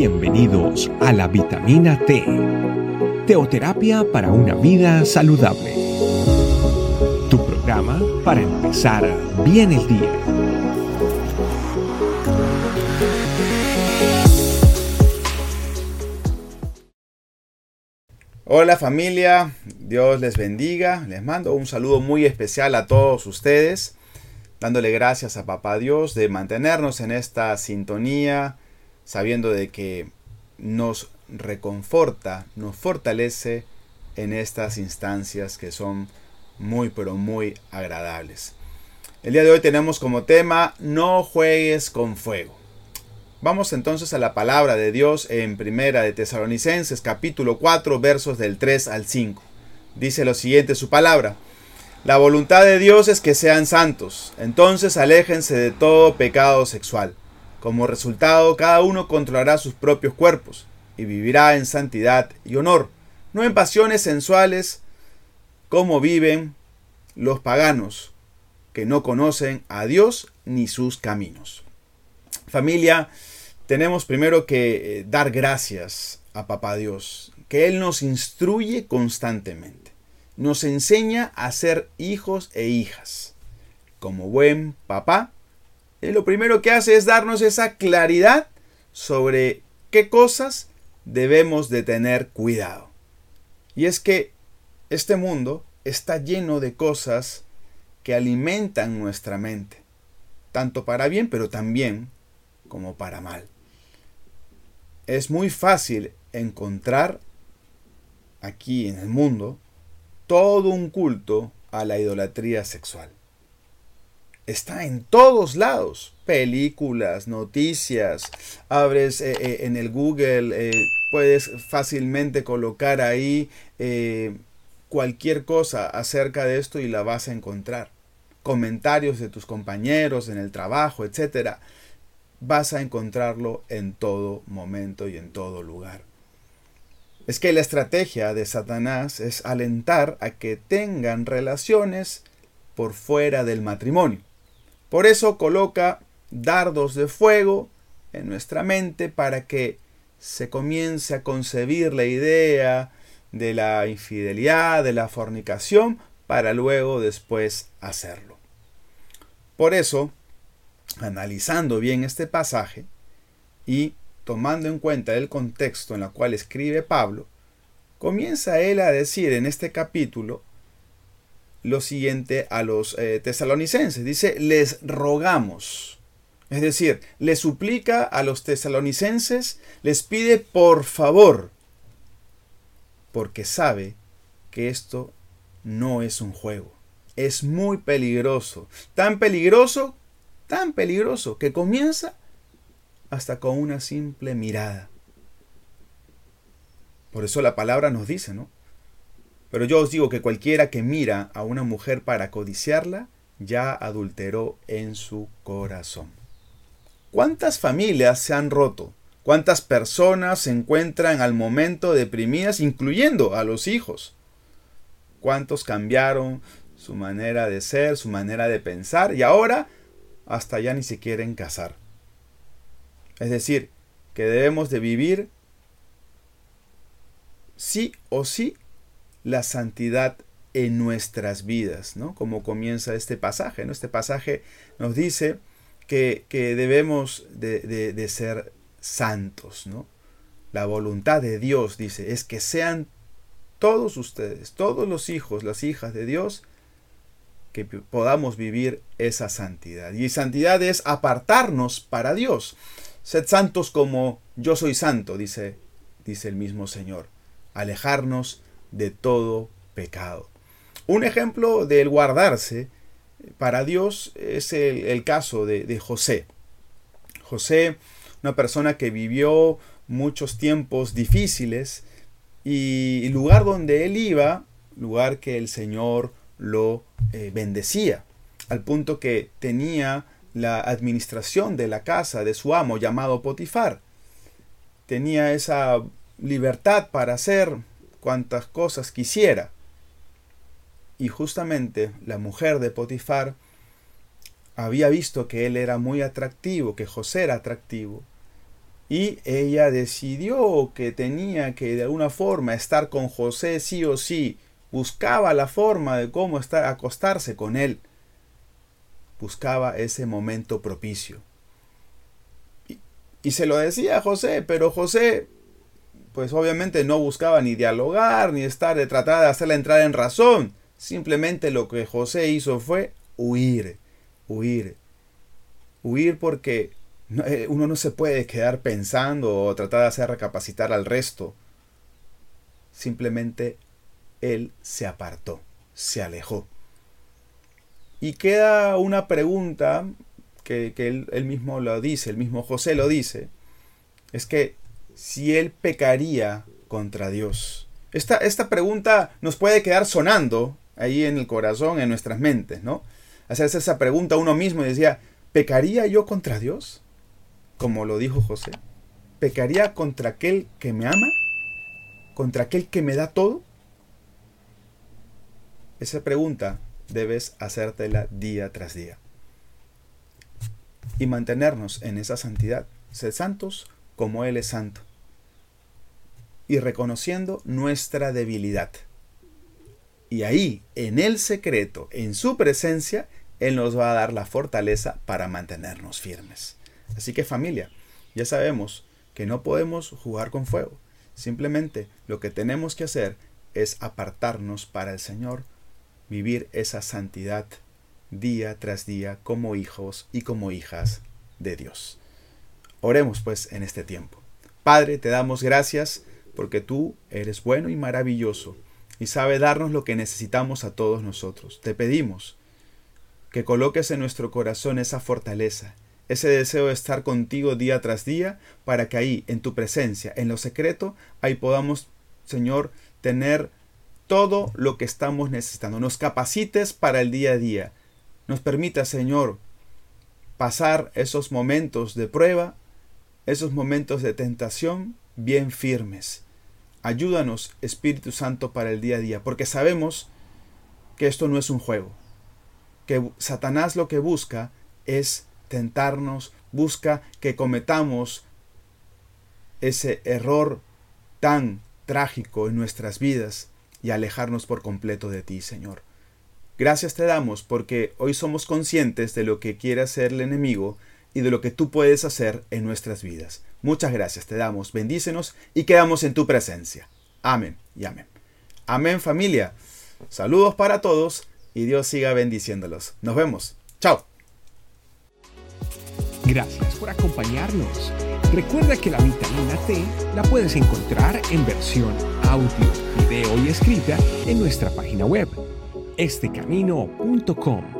Bienvenidos a la vitamina T, teoterapia para una vida saludable. Tu programa para empezar bien el día. Hola familia, Dios les bendiga. Les mando un saludo muy especial a todos ustedes, dándole gracias a Papá Dios de mantenernos en esta sintonía sabiendo de que nos reconforta, nos fortalece en estas instancias que son muy pero muy agradables. El día de hoy tenemos como tema no juegues con fuego. Vamos entonces a la palabra de Dios en Primera de Tesalonicenses capítulo 4 versos del 3 al 5. Dice lo siguiente su palabra: La voluntad de Dios es que sean santos, entonces aléjense de todo pecado sexual como resultado, cada uno controlará sus propios cuerpos y vivirá en santidad y honor, no en pasiones sensuales como viven los paganos que no conocen a Dios ni sus caminos. Familia, tenemos primero que eh, dar gracias a Papá Dios, que Él nos instruye constantemente, nos enseña a ser hijos e hijas. Como buen papá, lo primero que hace es darnos esa claridad sobre qué cosas debemos de tener cuidado. Y es que este mundo está lleno de cosas que alimentan nuestra mente, tanto para bien, pero también como para mal. Es muy fácil encontrar aquí en el mundo todo un culto a la idolatría sexual está en todos lados. Películas, noticias, abres eh, eh, en el Google, eh, puedes fácilmente colocar ahí cualquier cosa acerca de esto y la vas a encontrar. Comentarios de tus compañeros en el trabajo, etc. Vas a encontrarlo en todo momento y en todo lugar. Es que la estrategia de Satanás es alentar a que tengan relaciones por fuera del matrimonio. Por eso coloca dardos de fuego en nuestra mente para que se comience a concebir la idea de la infidelidad, de la fornicación, para luego después hacerlo. Por eso, analizando bien este pasaje y tomando en cuenta el contexto en el cual escribe Pablo, comienza él a decir en este capítulo lo siguiente a los eh, tesalonicenses. Dice, les rogamos. Es decir, le suplica a los tesalonicenses, les pide por favor, porque sabe que esto no es un juego. Es muy peligroso. Tan peligroso, tan peligroso, que comienza hasta con una simple mirada. Por eso la palabra nos dice, ¿no? Pero yo os digo que cualquiera que mira a una mujer para codiciarla, ya adulteró en su corazón. ¿Cuántas familias se han roto? ¿Cuántas personas se encuentran al momento deprimidas, incluyendo a los hijos? ¿Cuántos cambiaron su manera de ser, su manera de pensar y ahora hasta ya ni se quieren casar? Es decir, que debemos de vivir sí o sí la santidad en nuestras vidas, ¿no? Como comienza este pasaje, ¿no? Este pasaje nos dice que, debemos de, de, ser santos, ¿no? La voluntad de Dios, dice, es que sean todos ustedes, todos los hijos, las hijas de Dios, que podamos vivir esa santidad. Y santidad es apartarnos para Dios. Sed santos como yo soy santo, dice, dice el mismo Señor. Alejarnos de todo pecado. Un ejemplo del guardarse para Dios es el, caso de, José. José, una persona que vivió muchos tiempos difíciles y el lugar donde él iba, lugar que el Señor lo eh, bendecía, al punto que tenía la administración de la casa de su amo llamado Potifar. Tenía esa libertad para hacer cuantas cosas quisiera. Y justamente la mujer de Potifar había visto que él era muy atractivo, que José era atractivo. y ella decidió que tenía que de alguna forma estar con José sí o sí. Buscaba la forma de cómo estar, acostarse con él. Buscaba ese momento propicio. Y, y se lo decía a José, pero José pues obviamente no buscaba ni dialogar, ni estar de tratar de hacerla entrar en razón. Simplemente lo que José hizo fue huir, huir. Huir porque eh, uno no se puede quedar pensando o tratar de hacer recapacitar al resto. Simplemente él se apartó, se alejó. Y queda una pregunta que, él, él, mismo lo dice, el mismo José lo dice, es que si él pecaría contra Dios. Esta, esta pregunta nos puede quedar sonando ahí en el corazón, en nuestras mentes, ¿no? Hacerse esa pregunta a uno mismo y decía, ¿pecaría yo contra Dios? como lo dijo José? ¿Pecaría contra aquel que me ama? ¿Contra aquel que me da todo? Esa pregunta debes hacértela día tras día. Y mantenernos en esa santidad, ser santos como Él es santo. Y reconociendo nuestra debilidad. Y ahí, en el secreto, en su presencia, Él nos va a dar la fortaleza para mantenernos firmes. Así que familia, ya sabemos que no podemos jugar con fuego. Simplemente lo que tenemos que hacer es apartarnos para el Señor, vivir esa santidad día tras día como hijos y como hijas de Dios. Oremos pues en este tiempo. Padre, te damos gracias porque tú eres bueno y maravilloso y sabe darnos lo que necesitamos a todos nosotros. Te pedimos que coloques en nuestro corazón esa fortaleza, ese deseo de estar contigo día tras día, para que ahí, en tu presencia, en lo secreto, ahí podamos, Señor, tener todo lo que estamos necesitando. Nos capacites para el día a día. Nos permita, Señor, pasar esos momentos de prueba, esos momentos de tentación bien firmes. Ayúdanos, Espíritu Santo, para el día a día, porque sabemos que esto no es un juego, que Satanás lo que busca es tentarnos, busca que cometamos ese error tan trágico en nuestras vidas y alejarnos por completo de ti, Señor. Gracias te damos porque hoy somos conscientes de lo que quiere hacer el enemigo y de lo que tú puedes hacer en nuestras vidas. Muchas gracias te damos, bendícenos y quedamos en tu presencia. Amén y amén. Amén familia. Saludos para todos y Dios siga bendiciéndolos. Nos vemos. Chao. Gracias por acompañarnos. Recuerda que la vitamina T la puedes encontrar en versión audio, video y escrita en nuestra página web, estecamino.com.